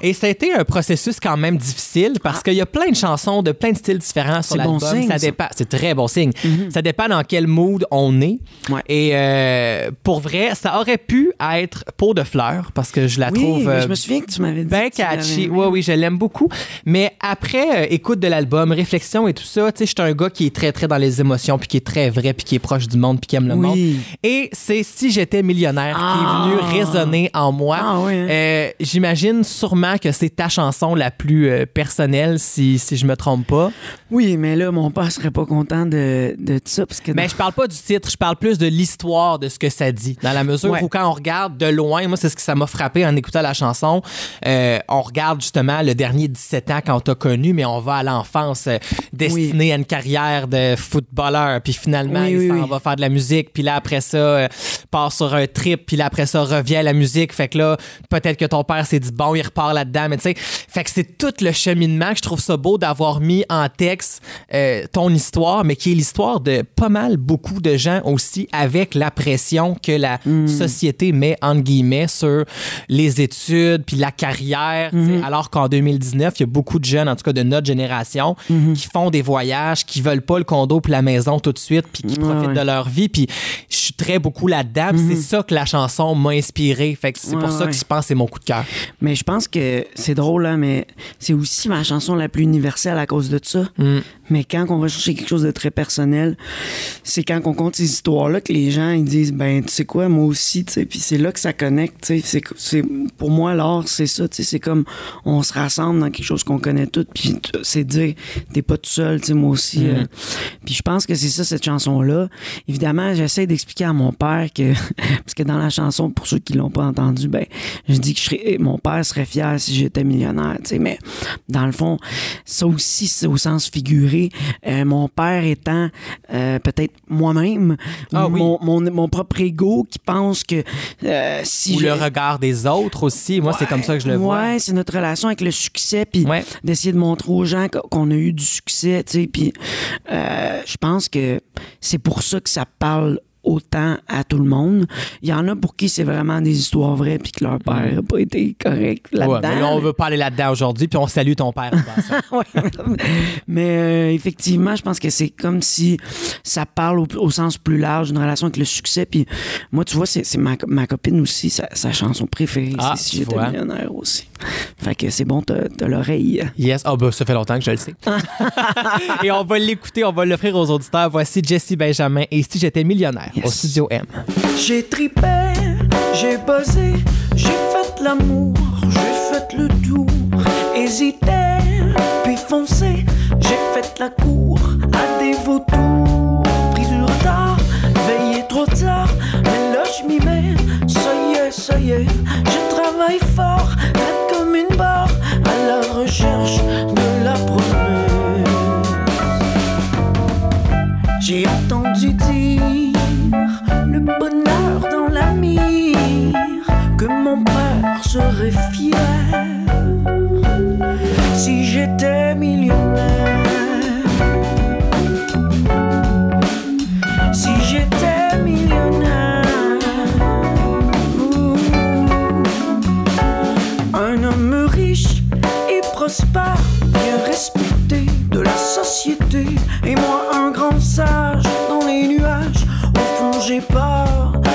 Et ça a été un processus quand même difficile parce qu'il y a plein de chansons de plein de styles différents sur bon l'album. signe, ça dépend, c'est très bon signe. Ça dépend dans quel mood on est. Ouais. Et euh, pour vrai, ça aurait pu être Peau de fleurs parce que je la Oui, trouve euh, je me souviens que tu m'avais dit. ben catchy. Oui, oui, je l'aime beaucoup. Mais après euh, écoute de l'album, réflexion et tout ça, tu sais, je suis un gars qui est très, très dans les émotions, puis qui est très vrai, puis qui est proche du monde, puis qui aime le Oui. monde. Et c'est Si j'étais millionnaire qui est venu Ah. résonner en moi. Ah oui, hein? Euh, J'imagine sûrement que c'est ta chanson la plus euh, personnelle, si, si je me trompe pas. Oui, mais là, mon père serait pas content de, de ça. Parce que Mais je parle pas du titre, je parle plus de l'histoire de ce que ça dit. Dans la mesure Ouais. où quand on regarde de loin, moi c'est ce que ça m'a frappé en écoutant la chanson. euh, on regarde justement le dernier 17 ans quand on t'a connu, mais on va à l'enfance euh, destiné à une carrière de footballeur, puis finalement Oui, il oui, s'en oui. va faire de la musique, puis là après ça euh, part sur un trip, puis là après ça revient à la musique. Fait que là peut-être que ton père s'est dit bon il repart là-dedans, mais tu sais, fait que c'est tout le cheminement que je trouve ça beau d'avoir mis en texte euh, ton histoire, mais qui est l'histoire de pas mal beaucoup de gens aussi avec la pression que la société met entre guillemets sur les études puis la carrière, sais, alors qu'en 2019 il y a beaucoup de jeunes en tout cas de notre génération qui font des voyages, qui veulent pas le condo puis la maison tout de suite puis qui profitent ouais. de leur vie puis je suis très beaucoup là-dedans c'est ça que la chanson m'a inspiré fait que c'est Ouais, pour ça que je pense que c'est mon coup de cœur. Mais je pense que c'est drôle, hein, mais c'est aussi ma chanson la plus universelle à cause de ça. Mm. Mais quand on va chercher quelque chose de très personnel, c'est quand on compte ces histoires-là que les gens ils disent ben tu sais quoi moi aussi tu sais puis c'est là que ça connecte tu sais c'est pour moi l'art c'est ça tu sais c'est comme on se rassemble dans quelque chose qu'on connaît toutes puis c'est dire t'es pas tout seul tu sais moi aussi euh. puis je pense que c'est ça cette chanson là évidemment évidemment, j'essaie d'expliquer à mon père que, <laughs> parce que dans la chanson, pour ceux qui l'ont pas entendu, ben, je dis que je serais, mon père serait fier si j'étais millionnaire, tu sais, mais dans le fond, ça aussi, c'est au sens figuré. Euh, mon père étant euh, peut-être moi-même, Ah oui. mon, mon, mon propre ego qui pense que euh, si Ou le regard des autres aussi. Moi, c'est comme ça que je le vois. Ouais, c'est notre relation avec le succès, puis Ouais. d'essayer de montrer aux gens qu- qu'on a eu du succès, tu sais. Puis je pense que c'est pour ça que ça parle autant à tout le monde. Il y en a pour qui c'est vraiment des histoires vraies, puis que leur père n'a pas été correct Ouais, là-dedans. mais là, on veut pas aller là-dedans aujourd'hui, puis on salue ton père. en. <laughs> Ouais. Mais euh, effectivement, je pense que c'est comme si ça parle au, au sens plus large d'une relation avec le succès. Puis moi, tu vois, c'est ma, ma copine aussi, sa, sa chanson préférée. Ah, c'est si j'étais millionnaire aussi. Fait que c'est bon, t'as t'as l'oreille. Yes. Ah, bah, ça fait longtemps que je le sais. <laughs> et on va l'écouter, on va l'offrir aux auditeurs. Voici Jesse Benjamin et Si j'étais millionnaire Yes. au studio M. J'ai tripé, j'ai buzzé, j'ai fait l'amour, j'ai fait le tour, hésité, puis foncé, j'ai fait la cour à des vautours, pris du retard, veillé trop tard, mais là je m'y mets, ça y est, ça y est, je travaille fort, père serait fier si j'étais millionnaire. Si j'étais millionnaire. Un homme riche et prospère, bien respecté de la société. Et moi, un grand sage dans les nuages. Au fond, j'ai peur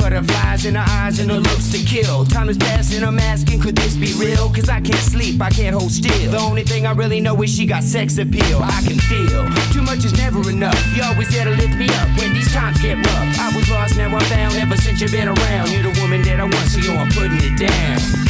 Butterflies in her eyes and her looks to kill. Time is passing, I'm asking, could this be real? Cause I can't sleep, I can't hold still. The only thing I really know is she got sex appeal. I can feel too much is never enough. You always there to lift me up when these times get rough. I was lost, now I'm found. Ever since you've been around, you're the woman that I want, so yo, I'm putting it down.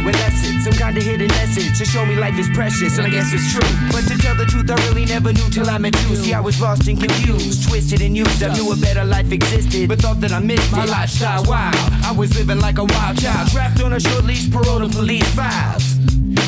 you lesson, some kind of hidden message to show me life is precious, and I guess it's true. But to tell the truth, I really never knew till I met you. See, I was lost and confused, twisted and used. I knew a better life existed, but thought that I missed my lifestyle. Wow, I was living like a wild child, trapped on a short leash, paroled in police files.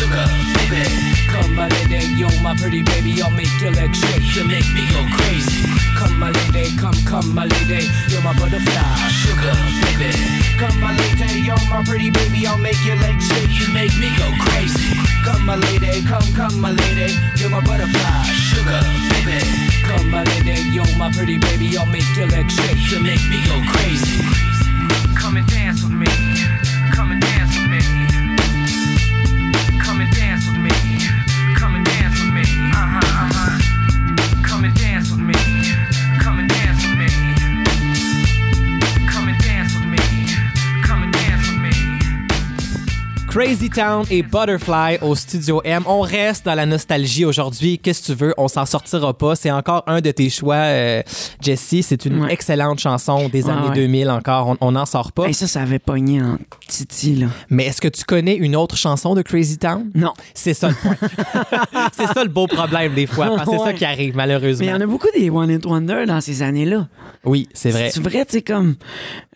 sugar, baby. Come my lady, you're my pretty baby. I'll make your legs shake. You make me go crazy. Come my lady, come, come my lady. You're my butterfly, sugar, baby. Come my lady, you're my pretty baby. I'll make your legs shake. You make me go crazy. Come my lady, come, come my lady. You're my butterfly, sugar, baby. Come my lady, you're my pretty baby. I'll make your legs shake. You make me go crazy. Come and dance with me. Come and dance Crazy Town et Butterfly au Studio M. On reste dans la nostalgie aujourd'hui. Qu'est-ce que tu veux? On s'en sortira pas. C'est encore un de tes choix, euh, Jessie. C'est une Ouais. excellente chanson des Ouais, années ouais. 2000 encore. On n'en sort pas. Hey, ça, ça avait pogné en titi, là. Mais est-ce que tu connais une autre chanson de Crazy Town? Non. C'est ça le point. <laughs> c'est ça le beau problème des fois. C'est ça qui arrive, Mais malheureusement. il y en a beaucoup des One Hit Wonder dans ces années-là. Oui, c'est vrai. C'est vrai, tu sais, comme.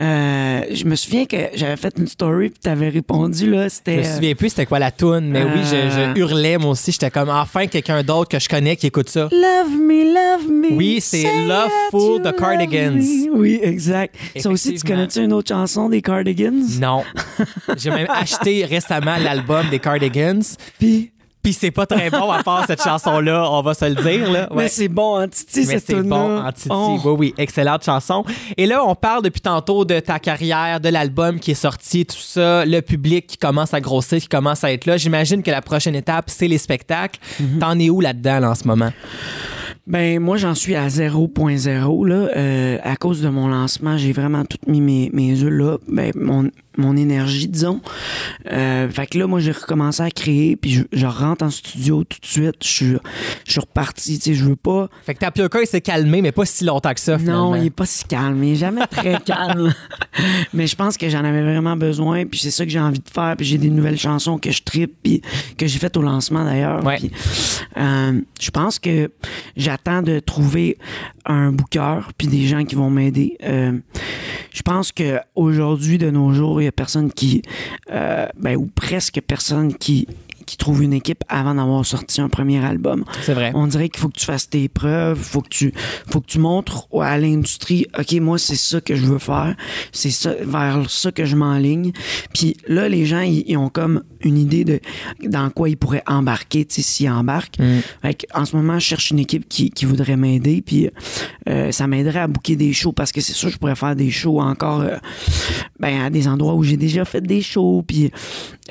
euh, je me souviens que j'avais fait une story puis t'avais répondu, là. Je me souviens plus c'était quoi la tune, mais oui, je, Euh. je hurlais moi aussi. J'étais comme enfin quelqu'un d'autre que je connais qui écoute ça. Love me, love me. Oui, c'est Love de love Cardigans. Oui, exact. Ça aussi, tu connais-tu une autre chanson des Cardigans? Non. <laughs> J'ai même acheté récemment l'album des Cardigans. Puis. Puis c'est pas très bon à part cette chanson-là, on va se le dire. Là. Ouais. Mais c'est bon, hein, Titi, Mais cette c'est bon en Titi. Oh. Oui, oui, excellente chanson. Et là, on parle depuis tantôt de ta carrière, de l'album qui est sorti, tout ça, le public qui commence à grossir, qui commence à être là. J'imagine que la prochaine étape, c'est les spectacles. Mhm. T'en es où là-dedans là, en ce moment? Ben, moi, j'en suis à 0.0, là. Euh, à cause de mon lancement, j'ai vraiment tout mis mes, mes œufs là. Ben, mon, mon énergie, disons. Euh, fait que là, moi, j'ai recommencé à créer, puis je, je rentre en studio tout de suite. Je suis, je suis reparti, tu sais, je veux pas... Fait que Tapioca, il s'est calmé, mais pas si longtemps que ça, finalement. Non, il est pas si calme. Il est jamais très <laughs> calme. Mais je pense que j'en avais vraiment besoin. Puis c'est ça que j'ai envie de faire. Puis j'ai des nouvelles chansons que je tripe. Puis que j'ai faites au lancement d'ailleurs. Ouais. Euh, je pense que j'attends de trouver un booker. Puis des gens qui vont m'aider. Euh, je pense que aujourd'hui de nos jours, il y a personne qui. euh, ben, ou presque personne qui qui trouve une équipe avant d'avoir sorti un premier album. C'est vrai. On dirait qu'il faut que tu fasses tes preuves, faut que tu faut que tu montres à l'industrie, OK, moi c'est ça que je veux faire, c'est ça vers ça que je m'enligne. Puis là les gens ils, ils ont comme une idée de dans quoi ils pourraient embarquer, tu sais s'ils embarquent. Fait que, en ce moment, je cherche une équipe qui, qui voudrait m'aider puis euh, ça m'aiderait à booker des shows parce que c'est sûr je pourrais faire des shows encore euh, ben, à des endroits où j'ai déjà fait des shows puis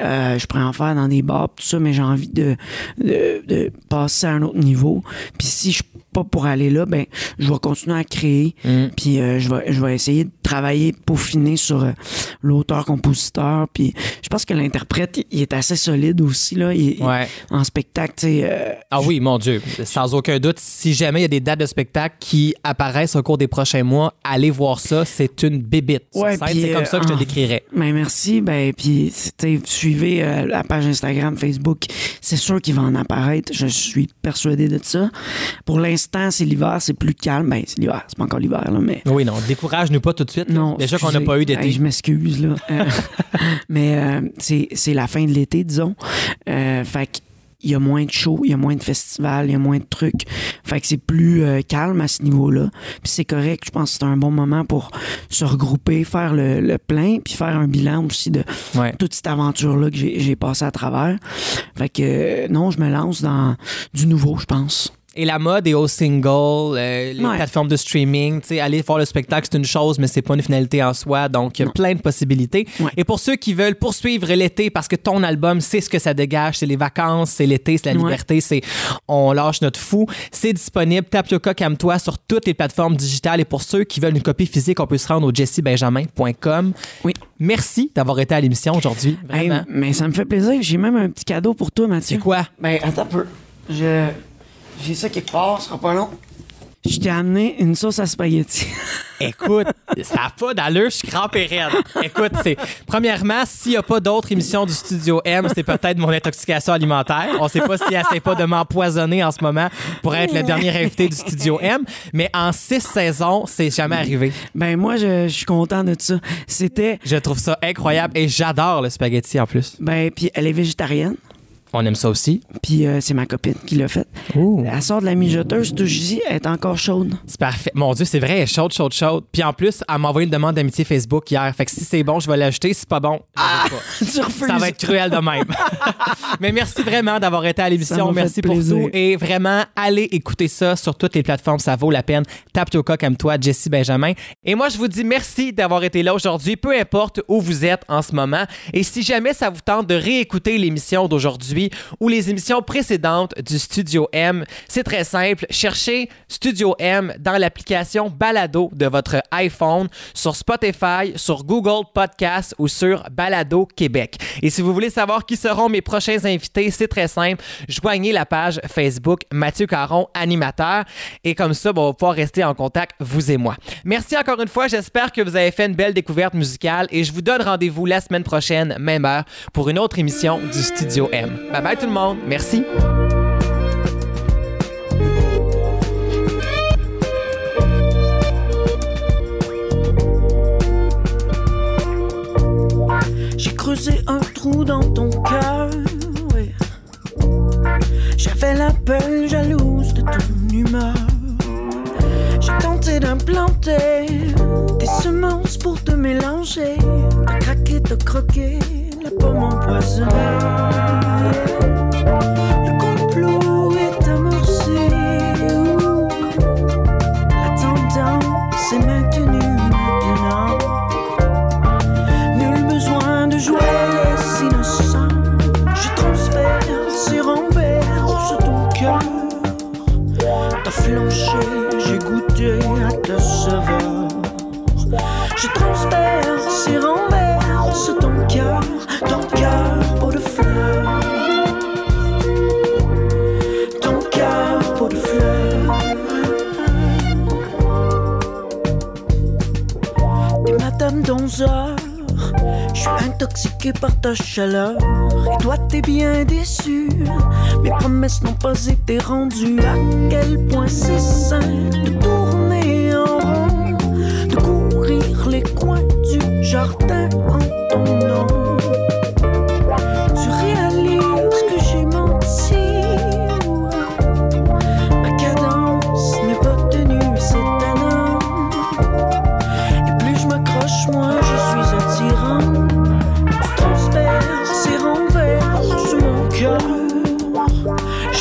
euh, je pourrais en faire dans des bars tout ça mais j'ai envie de, de, de passer à un autre niveau. Puis si je suis pas pour aller là ben je vais continuer à créer puis euh, je vais je vais essayer de travaillé, peaufiné sur euh, l'auteur-compositeur. Puis je pense que l'interprète, il- est assez solide aussi. Là. Il- en spectacle, tu sais. euh, Ah oui, mon Dieu, sans aucun doute, si jamais il y a des dates de spectacle qui apparaissent au cours des prochains mois, allez voir ça, c'est une bébite. Ouais, c'est comme euh, ça que je te ah. décrirais. Ben merci. Ben puis suivez euh, la page Instagram, Facebook. C'est sûr qu'il va en apparaître. Je suis persuadé de ça. Pour l'instant, c'est l'hiver, c'est plus calme. Ben c'est l'hiver, c'est pas encore l'hiver là, mais Oui, non, décourage-nous pas tout de suite. Là. non. Déjà qu'on n'a pas eu d'été. Hey, je m'excuse là. Euh, <laughs> mais euh, c'est c'est la fin de l'été, disons. Euh, fait que il y a moins de shows, il y a moins de festivals, il y a moins de trucs. Fait que c'est plus euh, calme à ce niveau-là. Puis c'est correct, je pense que c'est un bon moment pour se regrouper, faire le, le plein, puis faire un bilan aussi de Ouais. toute cette aventure-là que j'ai j'ai passée à travers. Fait que euh, non, je me lance dans du nouveau, je pense. Et la mode est au single, euh, les Ouais. plateformes de streaming, tu sais, aller voir le spectacle, c'est une chose, mais c'est pas une finalité en soi. Donc, il y a Non. plein de possibilités. Ouais. Et pour ceux qui veulent poursuivre l'été, parce que ton album, c'est ce que ça dégage, c'est les vacances, c'est l'été, c'est la Ouais. liberté, c'est on lâche notre fou. C'est disponible, Tapioca Calme-toi sur toutes les plateformes digitales. Et pour ceux qui veulent une copie physique, on peut se rendre au jessiebenjamin.com. Oui. Merci d'avoir été à l'émission aujourd'hui. Hey, mais ça me fait plaisir. J'ai même un petit cadeau pour toi, Mathieu. c'est quoi? Ben, attends un peu. Je... J'ai ça quelque part, ce sera pas long. Je t'ai amené une sauce à spaghetti. <laughs> Écoute, ça n'a pas d'allure, je suis crampé raide. Écoute, c'est premièrement, s'il n'y a pas d'autres émissions du Studio M, c'est peut-être mon intoxication alimentaire. On sait pas s'il essaie pas de m'empoisonner en ce moment pour être le dernier invité du Studio M, mais en six saisons, c'est jamais arrivé. ben, moi, je, je suis content de ça. C'était... Je trouve ça incroyable et j'adore le spaghetti en plus. Ben, puis elle est végétarienne. On aime ça aussi. Puis euh, c'est ma copine qui l'a fait. Elle sort de la mijoteuse, tout dis, elle est encore chaude. C'est parfait. Mon Dieu, c'est vrai, elle est chaude, chaude, chaude. Puis en plus, elle m'a envoyé une demande d'amitié Facebook hier. Fait que si c'est bon, je vais l'ajouter. Si c'est pas bon, Ah! pas. <laughs> tu refuses. Ça va être cruel de même. <laughs> Mais merci vraiment d'avoir été à l'émission. Merci pour plaisir. tout. Et vraiment, allez écouter ça sur toutes les plateformes. Ça vaut la peine. Tapioca comme toi, Jessie Benjamin. Et moi, je vous dis merci d'avoir été là aujourd'hui, peu importe où vous êtes en ce moment. Et si jamais ça vous tente de réécouter l'émission d'aujourd'hui ou les émissions précédentes du Studio M, c'est très simple. Cherchez Studio M dans l'application Balado de votre iPhone sur Spotify, sur Google Podcast ou sur Balado Québec. Et si vous voulez savoir qui seront mes prochains invités, c'est très simple. Joignez la page Facebook Mathieu Caron, animateur. Et comme ça, bon, on va pouvoir rester en contact, vous et moi. Merci encore une fois. J'espère que vous avez fait une belle découverte musicale et je vous donne rendez-vous la semaine prochaine, même heure, pour une autre émission du Studio M. Bye bye tout le monde. Merci.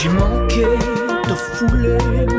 J'ai manqué de fouler